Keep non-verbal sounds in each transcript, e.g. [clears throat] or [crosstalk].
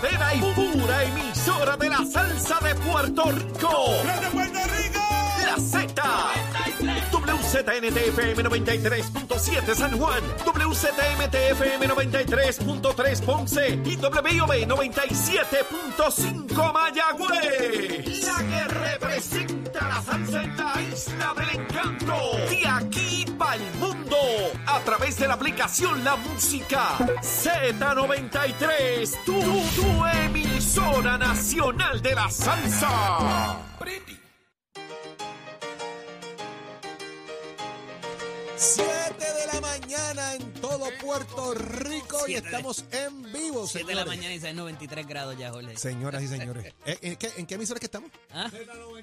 verdadera y pura emisora de la salsa de Puerto Rico. ¡Desde Puerto Rico! La Z. WZNTFM 93.7 San Juan, WZMTFM 93.3 Ponce y WIOB 97.5 Mayagüez. La que representa la salsa en la isla del encanto. De aquí través de la aplicación La Música Z93. Tu, tu emisora nacional de la salsa. 7 de la mañana en todo Puerto Rico y Siete de- estamos en vivo, 7 de la señores. mañana y 93 grados ya, Jorge. Señoras y señores, [laughs] ¿Eh, ¿en qué, en qué emisora es que estamos? ¿Ah?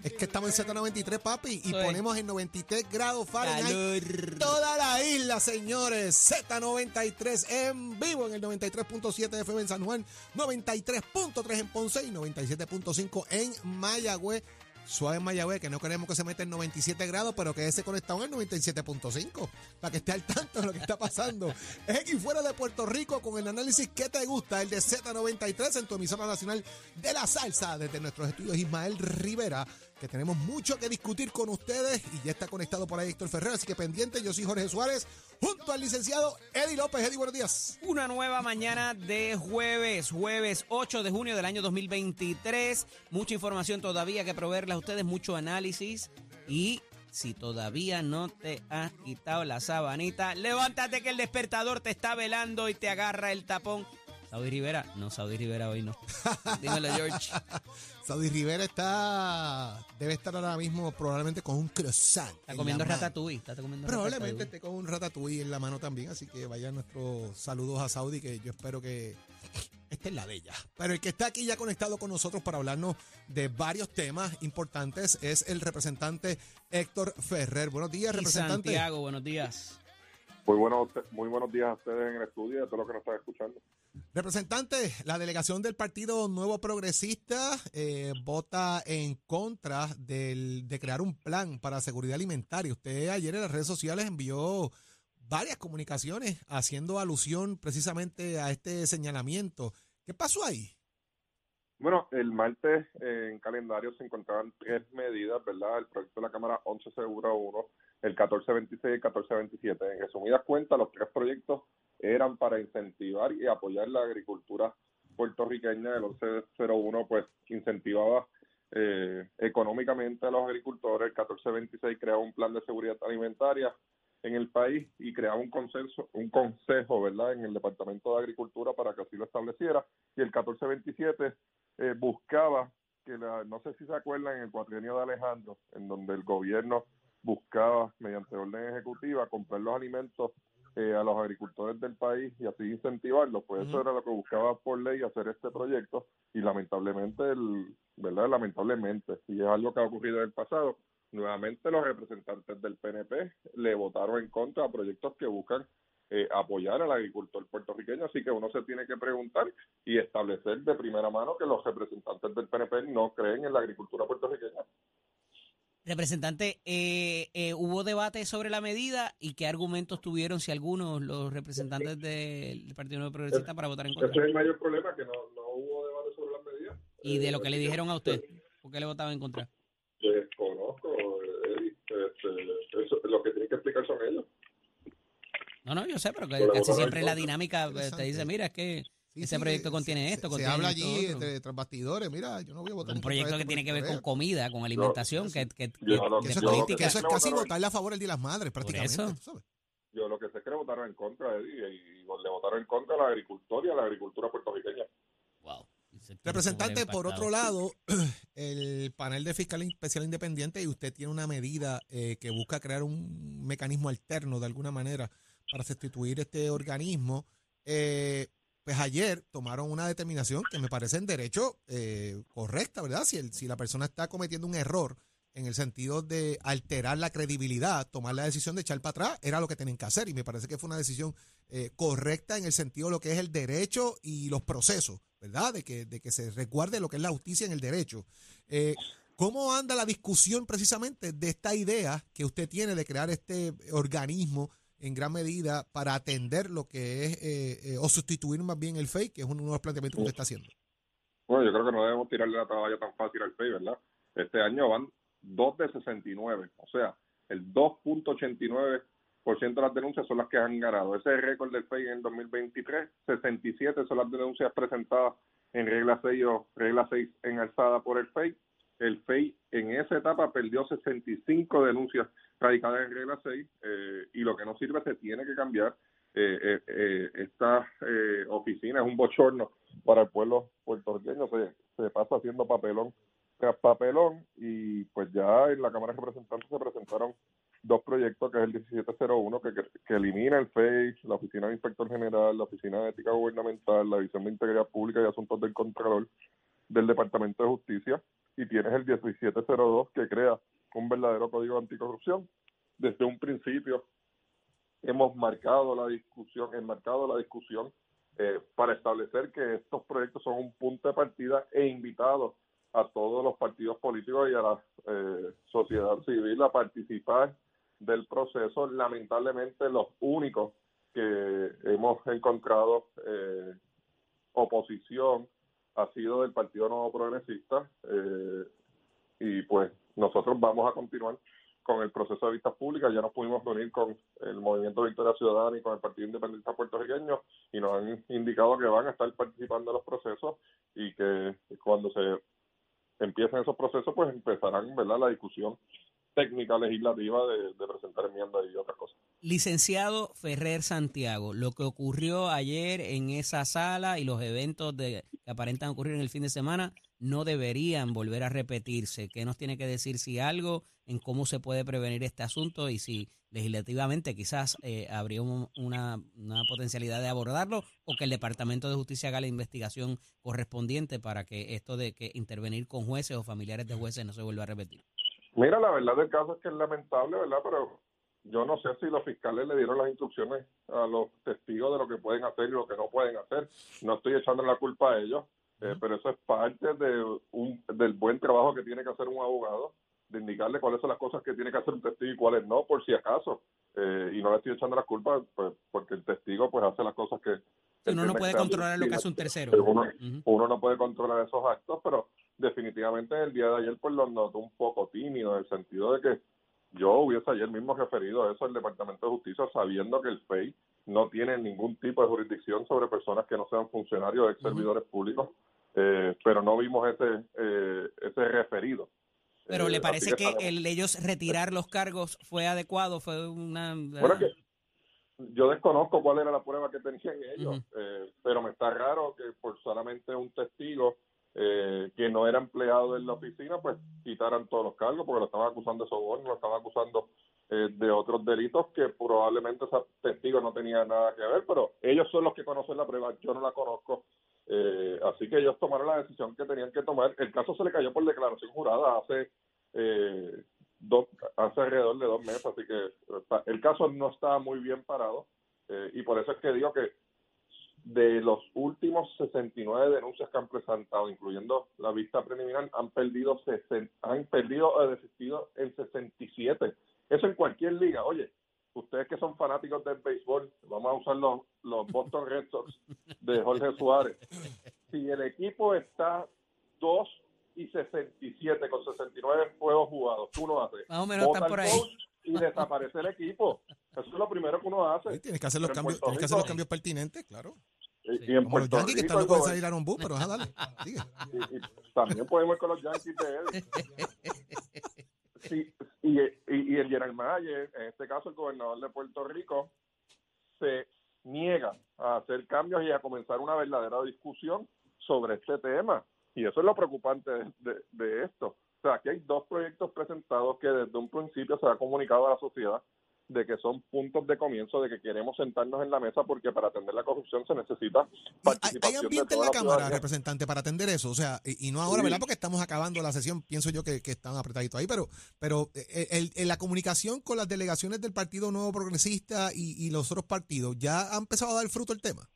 Es que estamos en Z93, papi, y ponemos en 93 grados Fahrenheit Calor. toda la isla, señores. Z93 en vivo en el 93.7 FM en San Juan, 93.3 en Ponce y 97.5 en Mayagüez. Suave en Mayagüez, que no queremos que se meta en 97 grados, pero que ese conectado en el 97.5, para que esté al tanto de lo que está pasando. [laughs] Es aquí fuera de Puerto Rico con el análisis que te gusta, el de Z93 en tu emisora nacional de la salsa, desde nuestros estudios Ismael Rivera, que tenemos mucho que discutir con ustedes y ya está conectado por ahí Héctor Ferrer, así que pendiente, yo soy Jorge Suárez, junto al licenciado Eddie López. Eddie, buenos días. Una nueva mañana de jueves, jueves 8 de junio del año 2023. Mucha información todavía que proveerles a ustedes, mucho análisis. Y si todavía no te has quitado la sabanita, levántate que el despertador te está velando y te agarra el tapón. Saudi Rivera, no, Saudi Rivera hoy no. Dímelo, George. [laughs] Saudi Rivera está, debe estar ahora mismo probablemente con un croissant. Está en comiendo ratatouille. Está comiendo Probablemente ratatouille. esté con un ratatouille en la mano también, así que vayan nuestros saludos a Saudi, que yo espero que esta es la de ella. Pero el que está aquí ya conectado con nosotros para hablarnos de varios temas importantes es el representante Héctor Ferrer. Buenos días, Y representante. Santiago, buenos días. Muy buenos, muy buenos días a ustedes en el estudio y a todos los que nos están escuchando. Representante, la delegación del Partido Nuevo Progresista eh, vota en contra del, de crear un plan para seguridad alimentaria. Usted ayer en las redes sociales envió varias comunicaciones haciendo alusión precisamente a este señalamiento. ¿Qué pasó ahí? Bueno, el martes eh, en calendario se encontraban tres medidas, ¿verdad? El proyecto de la Cámara 1101, el 1426 y el 1427. En resumidas cuentas, los tres proyectos eran para incentivar y apoyar la agricultura puertorriqueña. El 1101, pues, incentivaba eh, económicamente a los agricultores. El 1426 creaba un plan de seguridad alimentaria en el país y creaba un consenso, un consejo, ¿verdad?, en el Departamento de Agricultura para que así lo estableciera. Y el 1427 eh, buscaba que, la, no sé si se acuerdan, en el cuatrienio de Alejandro, en donde el gobierno buscaba, mediante orden ejecutiva, comprar los alimentos eh, a los agricultores del país y así incentivarlos. Pues eso era lo que buscaba por ley hacer este proyecto y lamentablemente, el, ¿verdad? Lamentablemente, y es algo que ha ocurrido en el pasado, nuevamente los representantes del PNP le votaron en contra a proyectos que buscan eh, apoyar al agricultor puertorriqueño, así que uno se tiene que preguntar y establecer de primera mano que los representantes del PNP no creen en la agricultura puertorriqueña. Representante, eh, eh, ¿hubo debate sobre la medida y qué argumentos tuvieron, si algunos, los representantes del Partido Nuevo Progresista para votar en Ese es contra? el mayor problema, que no, no hubo debate sobre las medidas. Y de Eh, lo que le así dijeron a usted, ¿por qué le votaban en contra? Desconozco, Eddie. Este, eso, lo que tienen que explicar son ellos. No, no, yo sé, pero que casi siempre la contra. dinámica eh, te dice, mira, es que Sí, ese sí, proyecto contiene se- esto, Se, contiene habla allí entre, tras bastidores. Mira, yo no voy a votar un proyecto que tiene que ver con comida, con alimentación, que, que, que- no- eso, es, política. que eso es casi votarle a favor el Día de las Madres, prácticamente. eso. tú sabes. Yo lo que sé es que le votaron en contra, Eddie, y, le votaron en contra a la agricultura y a la agricultura puertorriqueña. Wow. Representante, por otro lado, [clears throat] el panel de fiscal especial independiente y usted tiene una medida eh, que busca crear un mecanismo alterno de alguna manera para sustituir este organismo. Eh, pues ayer tomaron una determinación que me parece en derecho eh, correcta, ¿verdad? Si, la persona está cometiendo un error en el sentido de alterar la credibilidad, tomar la decisión de echar para atrás, era lo que tienen que hacer. Y me parece que fue una decisión eh, correcta en el sentido de lo que es el derecho y los procesos, ¿verdad? De que, de que se resguarde lo que es la justicia en el derecho. Eh, ¿Cómo anda la discusión precisamente de esta idea que usted tiene de crear este organismo en gran medida para atender lo que es, eh, eh, o sustituir más bien el fake, que es uno de los planteamientos que usted está haciendo? Bueno, yo creo que no debemos tirarle la toalla tan fácil al FEI, ¿verdad? Este año van 2 de 69, o sea, el 2.89% de las denuncias son las que han ganado. Ese es el récord del FEI en el 2023. 67 son las denuncias presentadas en regla 6 o regla 6 en alzada por el FEI. El FEI en esa etapa perdió 65 denuncias radicadas en regla 6 eh, y lo que no sirve se tiene que cambiar. Eh, eh, eh, esta eh, oficina es un bochorno para el pueblo puertorriqueño, se, se pasa haciendo papelón tras papelón y pues ya en la Cámara de Representantes se presentaron dos proyectos, que es el 1701, que, que, que elimina el FEI, la Oficina de Inspector General, la Oficina de Ética Gubernamental, la División de Integridad Pública y Asuntos del Contralor del Departamento de Justicia, y tienes el 1702, que crea un verdadero código anticorrupción. Desde un principio hemos marcado la discusión, enmarcado la discusión eh, para establecer que estos proyectos son un punto de partida e invitados a todos los partidos políticos y a la eh, sociedad civil a participar del proceso. Lamentablemente los únicos que hemos encontrado eh, oposición ha sido del Partido Nuevo Progresista eh, y pues nosotros vamos a continuar con el proceso de vistas públicas. Ya nos pudimos reunir con el Movimiento Victoria Ciudadana y con el Partido Independiente Puertorriqueño y nos han indicado que van a estar participando en los procesos y que cuando se empiecen esos procesos, pues empezarán ¿verdad? la discusión técnica legislativa de, presentar enmiendas y otras cosas. Licenciado Ferrer Santiago, lo que ocurrió ayer en esa sala y los eventos de, que aparentan ocurrir en el fin de semana no deberían volver a repetirse. ¿Qué nos tiene que decir si algo en cómo se puede prevenir este asunto y si legislativamente quizás eh, habría un- una, una potencialidad de abordarlo o que el Departamento de Justicia haga la investigación correspondiente para que esto de que intervenir con jueces o familiares de jueces no se vuelva a repetir? Mira, la verdad del caso es que es lamentable, ¿verdad? Pero yo no sé si los fiscales le dieron las instrucciones a los testigos de lo que pueden hacer y lo que no pueden hacer. No estoy echando la culpa a ellos, eh, pero eso es parte de un, del buen trabajo que tiene que hacer un abogado, de indicarle cuáles son las cosas que tiene que hacer un testigo y cuáles no, por si acaso. Eh, y no le estoy echando la culpa, pues, porque el testigo pues hace las cosas que... Uno no puede controlar lo que hace un tercero. Uno no puede controlar esos actos, pero definitivamente el día de ayer pues lo noto un poco tímido en el sentido de que yo hubiese ayer mismo referido eso al Departamento de Justicia sabiendo que el FEI no tiene ningún tipo de jurisdicción sobre personas que no sean funcionarios o ex servidores públicos, eh, pero no vimos ese eh, ese referido. Pero Eh, ¿le así parece que estaremos- el ellos retirar los cargos fue adecuado? Fue una... Bueno, que yo desconozco cuál era la prueba que tenían ellos, eh, pero me está raro que por solamente un testigo eh, que no era empleado en la oficina, pues quitaran todos los cargos, porque lo estaban acusando de soborno, lo estaban acusando eh, de otros delitos que probablemente ese testigo no tenía nada que ver, pero ellos son los que conocen la prueba, yo no la conozco. Eh, así que ellos tomaron la decisión que tenían que tomar. El caso se le cayó por declaración jurada hace eh, dos, hace alrededor de dos meses, así que está- el caso no está muy bien parado eh, y por eso es que digo que de los últimos 69 denuncias que han presentado, incluyendo la vista preliminar, han perdido 60 han perdido o desistido en 67. Eso en cualquier liga. Oye, ustedes que son fanáticos del béisbol, vamos a usar los, los Boston Red Sox de Jorge Suárez. Si el equipo está 2 y 67 con 69 juegos jugados, tú no haces. Más o menos están por ahí. Y desaparece el equipo. Eso es lo primero que uno hace. Sí, tienes que hacer los cambios, tienes que hacer los cambios pertinentes, claro. Y, Sí. y en Como los Puerto que Rico, están locos de pero dale. Y, y también podemos ir con los Yankees de él. Sí, y, y, y el General Mayer, en este caso el gobernador de Puerto Rico, se niega a hacer cambios y a comenzar una verdadera discusión sobre este tema. Y eso es lo preocupante de, de- de esto. O sea, aquí hay dos proyectos presentados que desde un principio se ha comunicado a la sociedad de que son puntos de comienzo de que queremos sentarnos en la mesa porque para atender la corrupción se necesita ¿Hay, participación hay de ambiente en toda la Cámara, ciudadanía. representante, para atender eso? O sea, y, y no ahora, Sí. ¿verdad? Porque estamos acabando la sesión, pienso yo que, que están apretaditos ahí, pero, pero eh, el- el- la comunicación con las delegaciones del Partido Nuevo Progresista y, y los otros partidos, ¿ya ha empezado a dar fruto el tema?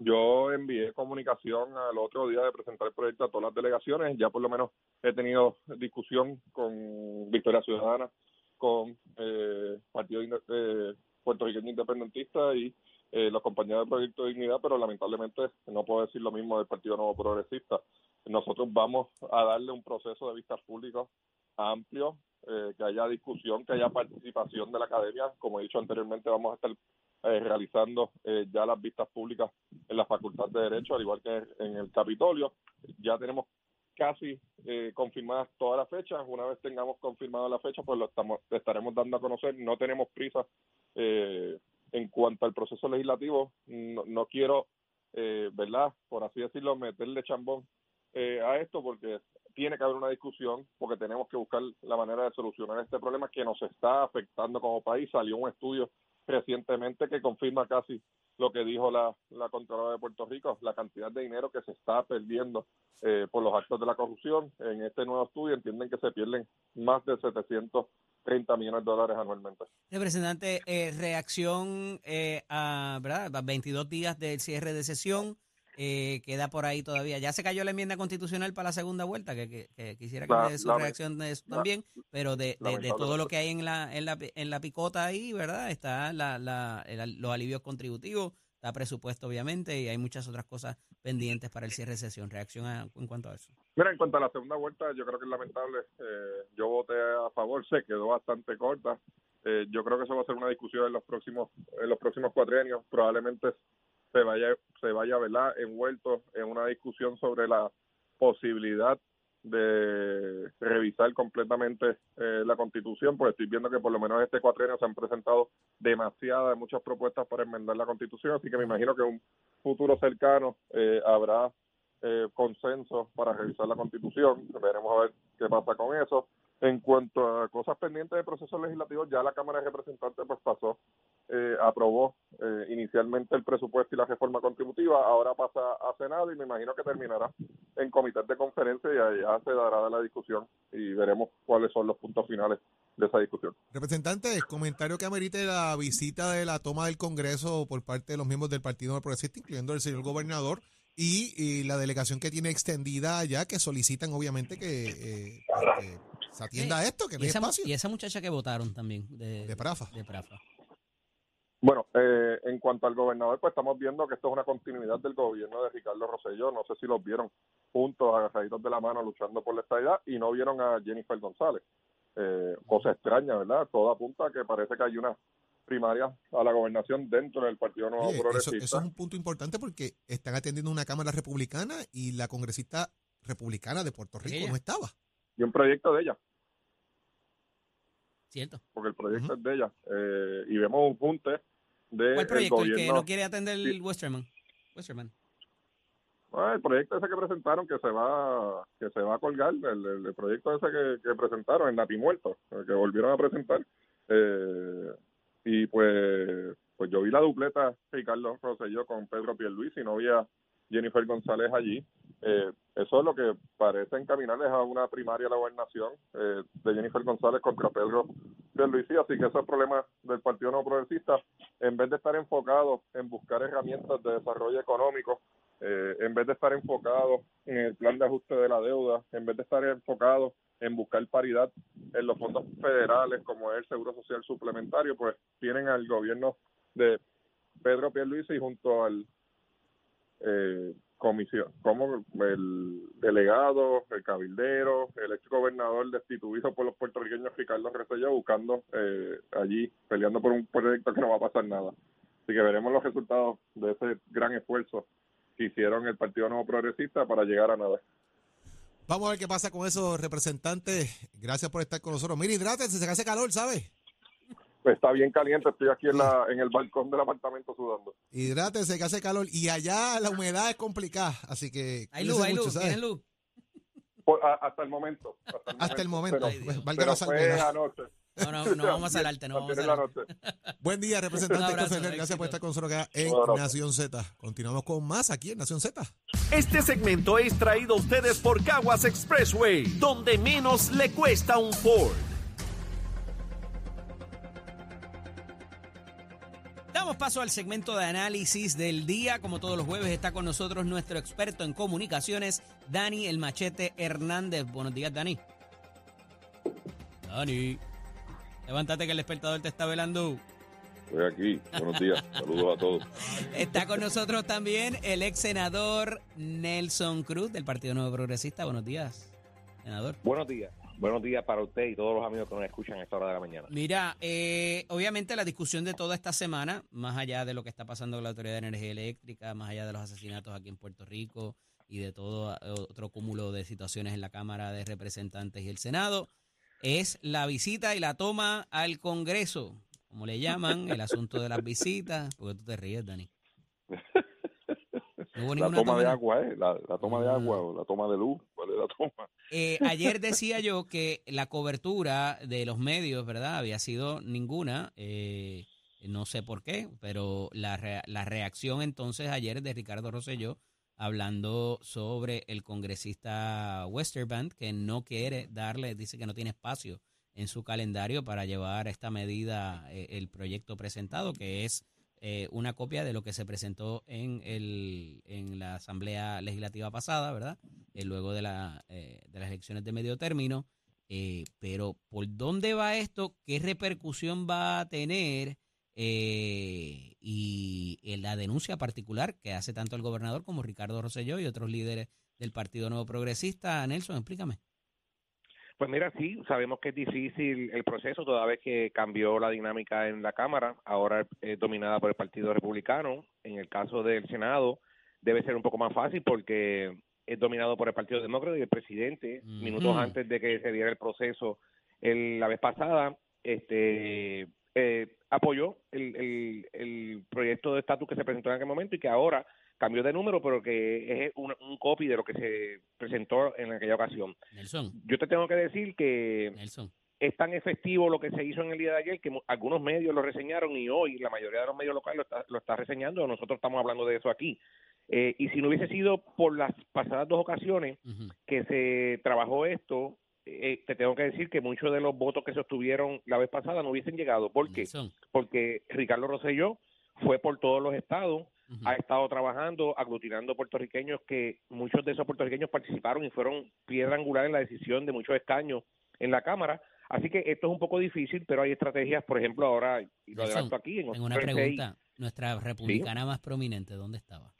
Yo envié comunicación al otro día de presentar el proyecto a todas las delegaciones. Ya por lo menos he tenido discusión con Victoria Ciudadana, con eh, Partido eh, Puertorriqueño Independentista y eh, los compañeros del Proyecto de Dignidad, pero lamentablemente no puedo decir lo mismo del Partido Nuevo Progresista. nosotros vamos a darle un proceso de vistas públicas amplio, eh, que haya discusión, que haya participación de la academia. Como he dicho anteriormente, vamos a estar eh, realizando eh, ya las vistas públicas en la Facultad de Derecho, al igual que en el Capitolio. Ya tenemos casi eh, confirmadas todas las fechas. Una vez tengamos confirmada la fecha, pues lo estamos, estaremos dando a conocer. No tenemos prisa eh, en cuanto al proceso legislativo. No, no quiero, eh, ¿verdad? Por así decirlo, meterle chambón eh, a esto porque tiene que haber una discusión porque tenemos que buscar la manera de solucionar este problema que nos está afectando como país. Salió un estudio recientemente que confirma casi lo que dijo la, la Contralora de Puerto Rico, la cantidad de dinero que se está perdiendo eh, por los actos de la corrupción. En este nuevo estudio entienden que se pierden más de 730 millones de dólares anualmente. Representante, eh, reacción eh, a, ¿verdad? a 22 días del cierre de sesión. Eh, queda por ahí todavía. Ya se cayó la enmienda constitucional para la segunda vuelta, que, que- que quisiera que La- me dé su la- reacción de eso la- también, pero de, de- de todo lo que hay en la, en la, en la picota ahí, ¿verdad? Está la, la, el- los alivios contributivos, está presupuesto obviamente y hay muchas otras cosas pendientes para el cierre de sesión. Reacción a- en cuanto a eso. Mira, en cuanto a la segunda vuelta, yo creo que es lamentable. Eh, yo voté a favor, se quedó bastante corta. Eh, yo creo que eso va a ser una discusión en los próximos en los próximos cuatrienios. Probablemente se vaya se vaya ¿verdad? envuelto en una discusión sobre la posibilidad de revisar completamente eh, la constitución, pues estoy viendo que por lo menos este cuatrienio se han presentado demasiadas, muchas propuestas para enmendar la constitución, así que me imagino que en un futuro cercano eh, habrá eh, consenso para revisar la constitución. Veremos a ver qué pasa con eso. En cuanto a cosas pendientes de procesos legislativos, ya la Cámara de Representantes pues pasó, eh, aprobó eh, inicialmente el presupuesto y la reforma contributiva, ahora pasa a Senado y me imagino que terminará en comités de conferencia y allá se dará la discusión y veremos cuáles son los puntos finales de esa discusión. Representante, comentario que amerite la visita de la toma del Congreso por parte de los miembros del Partido Progresista, incluyendo el señor gobernador, y, y la delegación que tiene extendida allá, que solicitan obviamente que, eh, que se atienda a esto, que no Y hay esa, mu- espacio. y esa muchacha que votaron también de, De Prafa. de Prafa. Bueno, eh, en cuanto al gobernador, pues estamos viendo que esto es una continuidad del gobierno de Ricardo Rosselló. No sé si los vieron juntos, agarraditos de la mano, luchando por la estabilidad, y no vieron a Jennifer González. Eh, cosa extraña, ¿verdad? Todo apunta a que parece que hay una primaria a la gobernación dentro del Partido Nuevo Oye, eso, Progresista. eso es un punto importante porque están atendiendo una Cámara Republicana y la congresista republicana de Puerto Rico Ella. no estaba. Y un proyecto de ella, ¿Cierto? porque el proyecto es de ella. Eh, y vemos un junte de ¿Cuál proyecto? El que no quiere atender el Sí. Westerman. Westerman. Ah, el proyecto ese que presentaron que se va que se va a colgar, el, el- el proyecto ese que, que presentaron en Nati Muerto, el que volvieron a presentar. Eh, y pues pues yo vi la dupleta Ricardo Rosselló con Pedro Pierluisi y no vi a Jennifer González allí. Eh, eso es lo que parece encaminarles a una primaria a la gobernación eh, de Jennifer González contra Pedro Pierluisi, así que esos problemas del Partido No Progresista, en vez de estar enfocados en buscar herramientas de desarrollo económico, eh, en vez de estar enfocado en el plan de ajuste de la deuda, en vez de estar enfocado en buscar paridad en los fondos federales como es el Seguro Social Suplementario, pues tienen al gobierno de Pedro Pierluisi junto al eh, comisión, como el delegado, el cabildero, el ex gobernador destituido por los puertorriqueños Ricardo Rosselló buscando eh, allí, peleando por un proyecto que no va a pasar nada. Así que veremos los resultados de ese gran esfuerzo que hicieron el Partido Nuevo Progresista para llegar a nada. Vamos a ver qué pasa con esos representantes. Gracias por estar con nosotros. Mira, hidrátense, se hace calor, ¿sabes? Pues está bien caliente, estoy aquí en, la, en el balcón del apartamento sudando. Hidrátense, que hace calor. Y allá la humedad es complicada, así que... Hay luz, hay mucho, luz, ¿sabes? tienen luz. Por- a- hasta el momento. Hasta el momento. Hasta el momento. Pero. Valga pero fue anoche. No, no, no vamos a salarte, no vamos a salarte. noche. Buen día, representante abrazo, Ferrer. Gracias por estar con nosotros acá en. Nación Z. Continuamos con más aquí en Nación Z. Este segmento es traído a ustedes por Caguas Expressway, donde menos le cuesta un Ford. Damos paso al segmento de análisis del día. Como todos los jueves está con nosotros nuestro experto en comunicaciones, Dani El Machete Hernández. Buenos días, Dani. Dani. Levántate que el despertador te está velando. estoy aquí. Buenos días. [laughs] Saludos a todos. Está con nosotros también el ex senador Nelson Cruz del Partido Nuevo Progresista. Buenos días, senador. Buenos días. Buenos días para usted y todos los amigos que nos escuchan a esta hora de la mañana. Mira, eh, obviamente la discusión de toda esta semana, más allá de lo que está pasando con la Autoridad de Energía Eléctrica, más allá de los asesinatos aquí en Puerto Rico y de todo eh, otro cúmulo de situaciones en la Cámara de Representantes y el Senado, es la visita y la toma al Congreso, como le llaman, el asunto de las visitas, porque tú te ríes, Dani. No hubo La toma de agua, ¿eh? La, la toma de agua o la toma de luz. ¿Cuál es la toma? Eh, ayer decía yo que la cobertura de los medios, ¿verdad? Había sido ninguna. eh, no sé por qué, pero la, la reacción entonces ayer de Ricardo Rosselló hablando sobre el congresista Westerbank que no quiere darle, dice que no tiene espacio en su calendario para llevar esta medida, eh, el proyecto presentado, que es eh, una copia de lo que se presentó en, el, en la Asamblea Legislativa pasada, ¿verdad? eh, luego de, la, eh, de las elecciones de medio término. eh, pero ¿por dónde va esto? ¿Qué repercusión va a tener? Eh, y la denuncia particular que hace tanto el gobernador como Ricardo Rosselló y otros líderes del Partido Nuevo Progresista. Nelson, explícame. Pues mira, sí, sabemos que es difícil el proceso toda vez que cambió la dinámica en la Cámara, ahora es dominada por el Partido Republicano. En el caso del Senado debe ser un poco más fácil porque es dominado por el Partido Demócrata y el presidente, Ujú. minutos antes de que se diera el proceso el- la vez pasada, este eh, apoyó el, el, el proyecto de estatus que se presentó en aquel momento y que ahora cambió de número, pero que es un, un copy de lo que se presentó en aquella ocasión. Nelson, Yo te tengo que decir que Nelson. es tan efectivo lo que se hizo en el día de ayer que algunos medios lo reseñaron y hoy la mayoría de los medios locales lo está, lo está reseñando. Nosotros estamos hablando de eso aquí. Eh, y si no hubiese sido por las pasadas dos ocasiones que se trabajó esto, eh, te tengo que decir que muchos de los votos que se obtuvieron la vez pasada no hubiesen llegado. ¿Por qué? Nelson. Porque Ricardo Rosselló fue por todos los estados, Ha estado trabajando, aglutinando puertorriqueños que muchos de esos puertorriqueños participaron y fueron piedra angular en la decisión de muchos escaños en la Cámara. Así que esto es un poco difícil, pero hay estrategias, por ejemplo, ahora, y lo adelanto aquí, en Tengo una 836, pregunta. Nuestra republicana más prominente, ¿dónde estaba?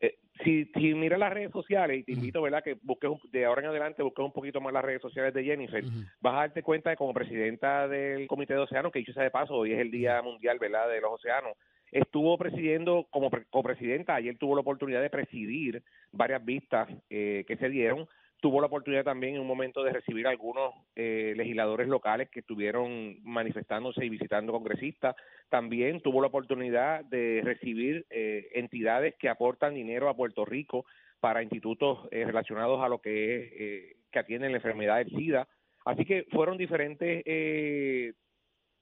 eh, si, si miras las redes sociales, y te invito, ¿verdad?, que busques un- de ahora en adelante, busques un poquito más las redes sociales de Jennifer, vas a darte cuenta que como presidenta del Comité de Océanos, que dicho sea de paso, hoy es el Día Mundial, ¿verdad?, de los océanos, estuvo presidiendo como pre- copresidenta, ayer tuvo la oportunidad de presidir varias vistas eh, que se dieron, tuvo la oportunidad también en un momento de recibir algunos eh, legisladores locales que estuvieron manifestándose y visitando congresistas, también tuvo la oportunidad de recibir eh, entidades que aportan dinero a Puerto Rico para institutos eh, relacionados a lo que es eh, que atienden la enfermedad del SIDA. Así que fueron diferentes eh,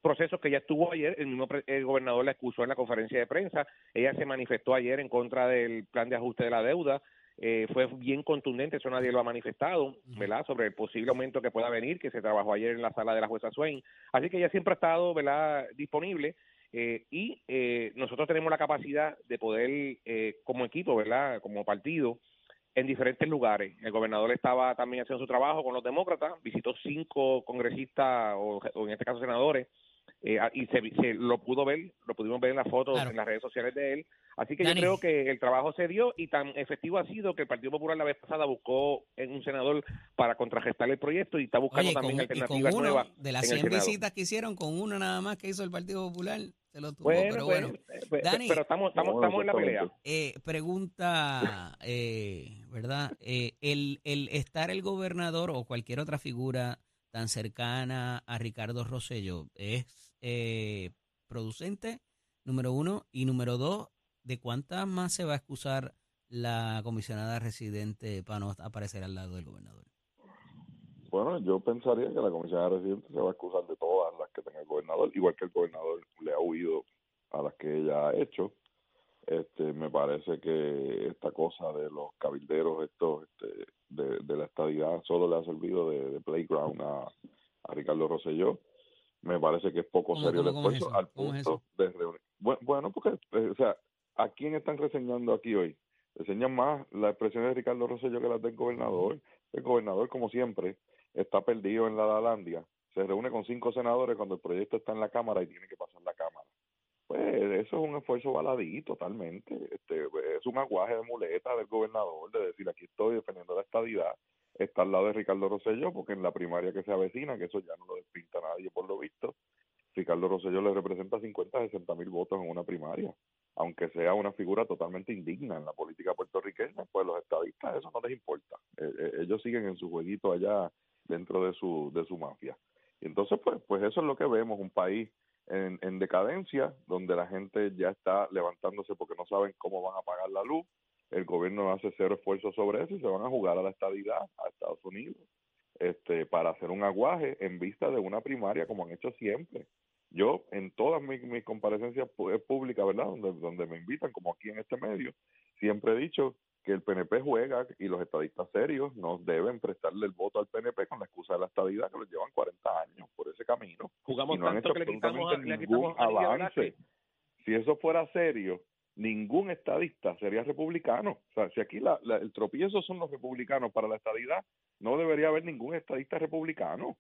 procesos que ya estuvo ayer, el mismo pre- el gobernador la excusó en la conferencia de prensa, ella se manifestó ayer en contra del plan de ajuste de la deuda, eh, fue bien contundente, eso nadie lo ha manifestado, ¿verdad? Sobre el posible aumento que pueda venir, que se trabajó ayer en la sala de la jueza Swain. Así que ella siempre ha estado, ¿verdad?, disponible eh, y eh, nosotros tenemos la capacidad de poder, eh, como equipo, ¿verdad?, como partido, en diferentes lugares. El gobernador estaba también haciendo su trabajo con los demócratas, visitó cinco congresistas o, o en este caso senadores eh, y se, se lo pudo ver, lo pudimos ver en las fotos Claro. en las redes sociales de él. Así que Dani. yo creo que el trabajo se dio y tan efectivo ha sido que el Partido Popular la vez pasada buscó en un senador para contrarrestar el proyecto y está buscando Oye, también con, alternativas uno nuevas. de las en el 100 Senado. visitas que hicieron, con uno nada más que hizo el Partido Popular, se lo tuvo. Bueno, pero pues, bueno, eh, pues, Dani. pero estamos, estamos, Bueno, estamos en la pelea. Eh, pregunta, eh, ¿verdad? Eh, el, el estar el gobernador o cualquier otra figura tan cercana a Ricardo Rosello es eh, producente, número uno, y número dos, ¿de cuántas más se va a excusar la comisionada residente para no aparecer al lado del gobernador? Bueno, yo pensaría que la comisionada residente se va a excusar de todas las que tenga el gobernador, igual que el gobernador le ha huido a las que ella ha hecho. Este, me parece que esta cosa de los cabilderos estos este, de, la estadidad solo le ha servido de, de playground a, a Ricardo Rosselló. Me parece que es poco ¿Cómo- serio cómo- esfuerzo al ¿Cómo es punto de reunir. Bueno, bueno, porque, eh, o sea, ¿a quién están reseñando aquí hoy? Reseñan más las expresiones de Ricardo Rosselló que las del gobernador. El gobernador, como siempre, está perdido en la Lalandia. Se reúne con cinco senadores cuando el proyecto está en la Cámara y tiene que pasar la Cámara. Pues eso es un esfuerzo baladí totalmente. Este, es un aguaje de muleta del gobernador de decir aquí estoy defendiendo la estabilidad, está al lado de Ricardo Rosselló, porque en la primaria que se avecina, que eso ya no lo despinta nadie por lo visto, Ricardo Rosselló le representa 50, 60 mil votos en una primaria, aunque sea una figura totalmente indigna en la política puertorriqueña, pues los estadistas eso no les importa. Eh, eh, ellos siguen en su jueguito allá dentro de su, de su mafia. Y entonces, pues, pues eso es lo que vemos, un país en, en decadencia, donde la gente ya está levantándose porque no saben cómo van a pagar la luz, el gobierno hace cero esfuerzo sobre eso y se van a jugar a la estabilidad a Estados Unidos este para hacer un aguaje en vista de una primaria como han hecho siempre. Yo en todas mis, mis comparecencias públicas, ¿verdad? Donde, donde me invitan, como aquí en este medio, siempre he dicho que el PNP juega y los estadistas serios no deben prestarle el voto al PNP con la excusa de la estadidad que los llevan 40 años por ese camino. Jugamos y no han tanto hecho que le quitamos, absolutamente a- le ningún a avance. Si eso fuera serio, ningún estadista sería republicano. O sea, si aquí la, la- el tropiezo son los republicanos para la estadidad, no debería haber ningún estadista republicano.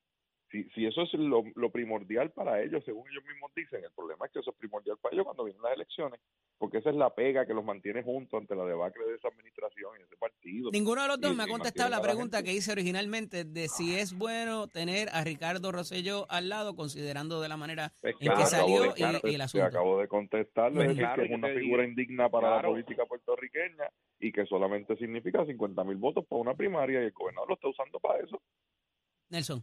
Si, si eso es lo, lo primordial para ellos, según ellos mismos dicen, el problema es que eso es primordial para ellos cuando vienen las elecciones, porque esa es la pega que los mantiene juntos ante la debacle de esa administración y ese partido. Ninguno de los dos Y- me ha contestado la pregunta que hice originalmente de si es bueno tener a Ricardo Rosselló al lado, considerando de la manera Pues en que salió de- y, y el asunto. acabo de contestar, Pues decir claro, que es una figura indigna para la política puertorriqueña y que solamente significa 50 mil votos para una primaria y el gobernador lo está usando para eso. Nelson.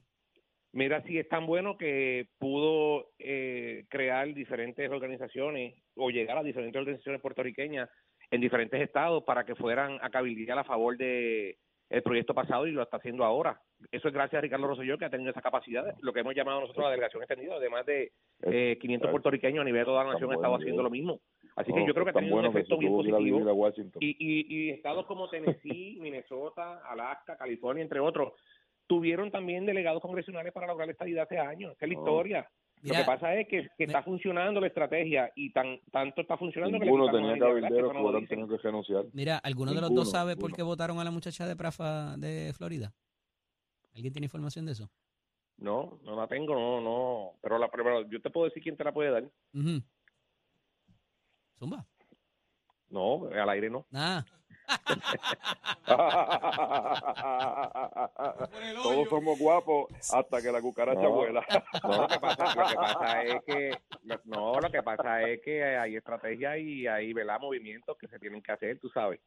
Mira si es tan bueno que pudo eh, crear diferentes organizaciones o llegar a diferentes organizaciones puertorriqueñas en diferentes estados para que fueran a cabildear a favor de el proyecto pasado y lo está haciendo ahora. Eso es gracias a Ricardo Rosselló que ha tenido esa capacidad, lo que hemos llamado nosotros la delegación extendida, además de eh, 500 puertorriqueños a nivel de toda la nación han estado haciendo lo mismo. Así No, que yo creo que ha tenido un bueno efecto bien positivo. Y, y, y estados como Tennessee, Minnesota, Alaska, California, entre otros, tuvieron también delegados congresionales para lograr la estabilidad hace años. Esa es la Oh. historia. Mira, Lo que pasa es que, que me- está funcionando la estrategia y tan tanto está funcionando Ninguno que tenía cabilderos que tenido que renunciar. mira, ¿alguno de los dos sabe por qué votaron a la muchacha de Prafa de Florida? ¿Alguien tiene información de eso? No, no la tengo, no, no. Pero, la, pero yo te puedo decir quién te la puede dar. Zumba. No, al aire no. Nada. [laughs] Todos somos guapos hasta que la cucaracha No. vuela. No, lo que pasa, lo que pasa es que no, lo que pasa es que hay estrategias y hay ¿verdad? movimientos que se tienen que hacer, tú sabes.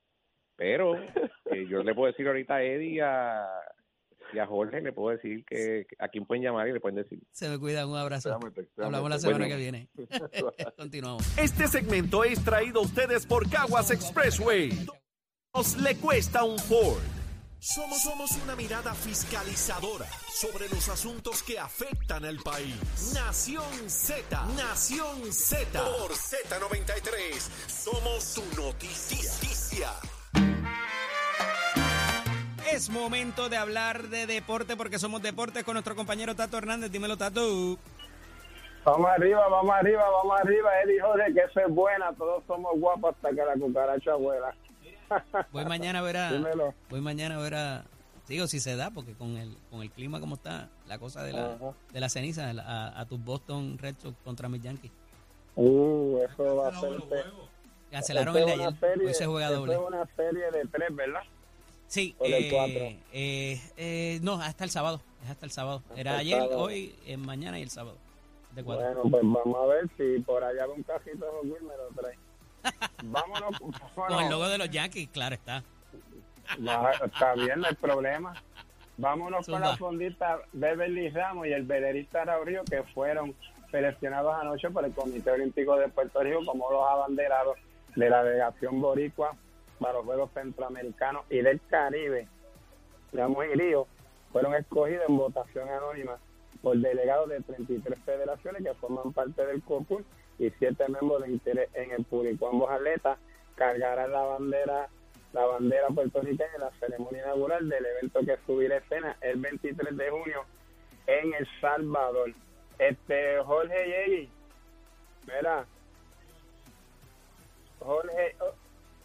Pero eh, yo le puedo decir ahorita a Eddie y a, y a Jorge, le puedo decir que, que a quién pueden llamar y le pueden decir. Se me cuida, un abrazo. Te- Hablamos la semana bueno, que viene. [laughs] [laughs] Continuamos. Este segmento es traído a ustedes por Caguas Expressway. Nos le cuesta un Ford. Somos, somos una mirada fiscalizadora sobre los asuntos que afectan al país. Nación Z, Nación Z. Por Z93, somos su noticia. Es momento de hablar de deporte porque somos deportes con nuestro compañero Tato Hernández. Dímelo, Tato. Vamos arriba, vamos arriba, vamos arriba. Él dijo de que eso es buena, todos somos guapos hasta que la cucaracha vuela. Voy mañana a ver a... Dímelo. Voy mañana a ver a... Digo, si se da, porque con el, con el clima como está, la cosa de la, Ajá. de la ceniza, la- a, a tus Boston Red Sox contra mis Yankees. Uh, eso va a ser. Cancelaron el de ayer. serie- Hoy se juega doble. es una serie de tres, ¿verdad? Sí, o del eh, cuatro. eh, eh, no, hasta el sábado. Es hasta el sábado. Era el ayer, sábado. hoy, eh, mañana y el sábado. De cuatro. Bueno, pues vamos a ver si por allá ve un cajito de me lo trae. Vámonos. Con el logo de los Yankees, claro está. Va, está bien, no hay problema. Vámonos con la fondita Beverly Ramos y el velerista Raúl Río, que fueron seleccionados anoche por el Comité Olímpico de Puerto Rico como los abanderados de la delegación boricua para los Juegos Centroamericanos y del Caribe. Ramos y Río fueron escogidos en votación anónima por delegados de 33 federaciones que forman parte del COPUR y siete miembros de interés en el público. Ambos atletas cargarán la bandera la bandera puertorriqueña en la ceremonia inaugural del evento que subirá a escena el 23 de junio en El Salvador. Este Jorge Yegui, mira, Jorge,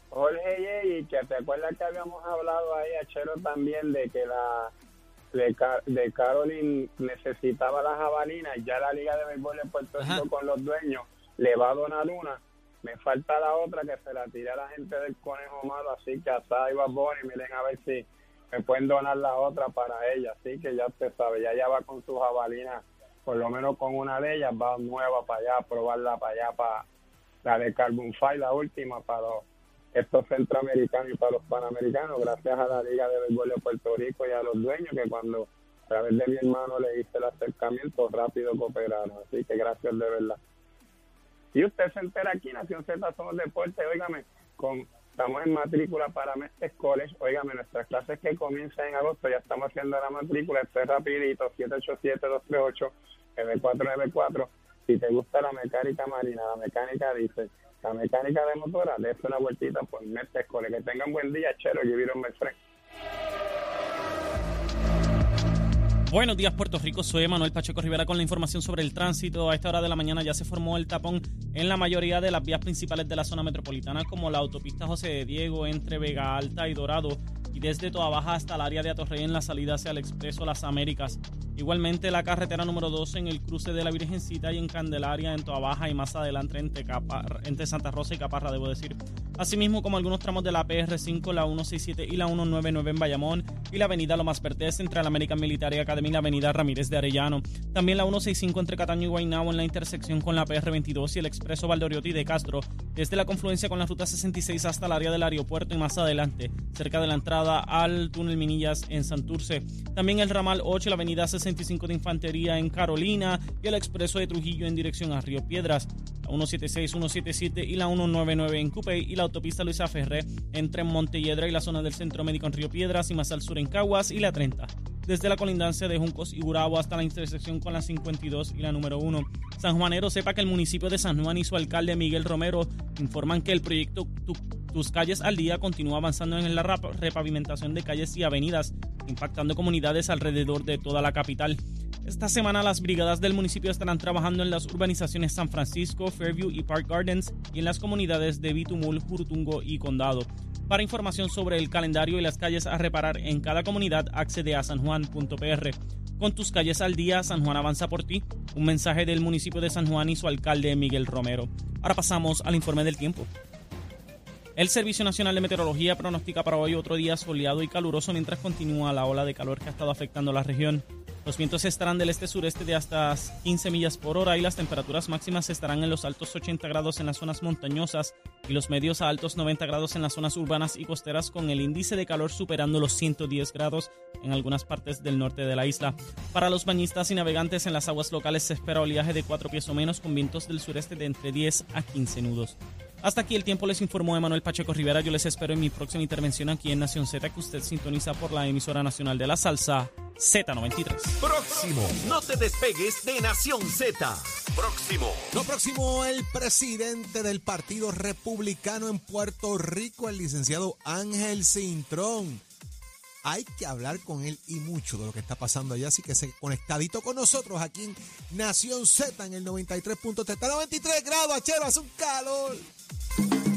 Jorge Yegui, que te acuerdas que habíamos hablado ahí, Achero, también de que la de, de Caroline necesitaba las jabalinas, ya la Liga de Béisbol de Puerto. Rico con los dueños le va a donar una. Me falta la otra que se la tiré a la gente del Conejo Malo, así que hasta ahí va Bonnie, miren a ver si me pueden donar la otra para ella. Así que ya usted sabe, ya ella va con su jabalina, por lo menos con una de ellas, va nueva para allá, probarla para allá, para la de Carbon Five, la última, para estos centroamericanos y para los panamericanos, gracias a la Liga de Béisbol de Puerto Rico y a los dueños que cuando a través de mi hermano le hice el acercamiento rápido cooperaron. Así que gracias de verdad. Y usted se entera aquí, Nación Z Somos Deportes, óigame, con, estamos en matrícula para Mestres College, óigame, nuestras clases que comienzan en agosto, ya estamos haciendo la matrícula, esto es rapidito, 787-238-9494. Si te gusta la mecánica marina, la mecánica dice, la mecánica de motora, dése una vueltita por Mestres College. Que tengan buen día, chero, y vieron friend. Buenos días Puerto Rico, soy Manuel Pacheco Rivera con la información sobre el tránsito. A esta hora de la mañana ya se formó el tapón en la mayoría de las vías principales de la zona metropolitana como la autopista José de Diego entre Vega Alta y Dorado y desde Toa hasta el área de Atorrey en la salida hacia el Expreso Las Américas. Igualmente la carretera número 12 en el cruce de la Virgencita y en Candelaria en Toa Baja y más adelante entre, entre Santa Rosa y Caparra, debo decir. Asimismo como algunos tramos de la PR5, la 167 y la 199 en Bayamón y la avenida Lomas Vertés entre la American Military Academy y la avenida Ramírez de Arellano. También la 165 entre Cataño y Guaynabo en la intersección con la PR22 y el Expreso Valdoriotti de Castro desde la confluencia con la ruta 66 hasta el área del aeropuerto y más adelante cerca de la entrada al túnel Minillas en Santurce. También el ramal 8 la avenida 65 de Infantería en Carolina y el expreso de Trujillo en dirección a Río Piedras. La 176, 177 y la 199 en Cupey y la autopista Luisa Ferré entre Montelledra y la zona del Centro Médico en Río Piedras y más al sur en Caguas y la 30 desde la colindancia de Juncos y Burabo hasta la intersección con la 52 y la número 1. San Juanero sepa que el municipio de San Juan y su alcalde Miguel Romero informan que el proyecto Tus Calles al Día continúa avanzando en la repavimentación de calles y avenidas, impactando comunidades alrededor de toda la capital. Esta semana las brigadas del municipio estarán trabajando en las urbanizaciones San Francisco, Fairview y Park Gardens y en las comunidades de Bitumul, Jurutungo y Condado. Para información sobre el calendario y las calles a reparar en cada comunidad, accede a sanjuan.pr. Con tus calles al día, San Juan avanza por ti. Un mensaje del municipio de San Juan y su alcalde Miguel Romero. Ahora pasamos al informe del tiempo. El Servicio Nacional de Meteorología pronostica para hoy otro día soleado y caluroso mientras continúa la ola de calor que ha estado afectando la región. Los vientos estarán del este-sureste de hasta 15 millas por hora y las temperaturas máximas estarán en los altos 80 grados en las zonas montañosas y los medios a altos 90 grados en las zonas urbanas y costeras con el índice de calor superando los 110 grados en algunas partes del norte de la isla. Para los bañistas y navegantes en las aguas locales se espera oleaje de 4 pies o menos con vientos del sureste de entre 10 a 15 nudos. Hasta aquí el tiempo les informó Emanuel Pacheco Rivera. Yo les espero en mi próxima intervención aquí en Nación Z que usted sintoniza por la emisora nacional de la salsa Z93. Próximo. No te despegues de Nación Z. Próximo. Lo próximo, el presidente del Partido Republicano en Puerto Rico, el licenciado Ángel Cintrón. Hay que hablar con él y mucho de lo que está pasando allá, así que se conectadito con nosotros aquí en Nación Z en el 93.3. 93 grados, achero, hace un calor. Thank you.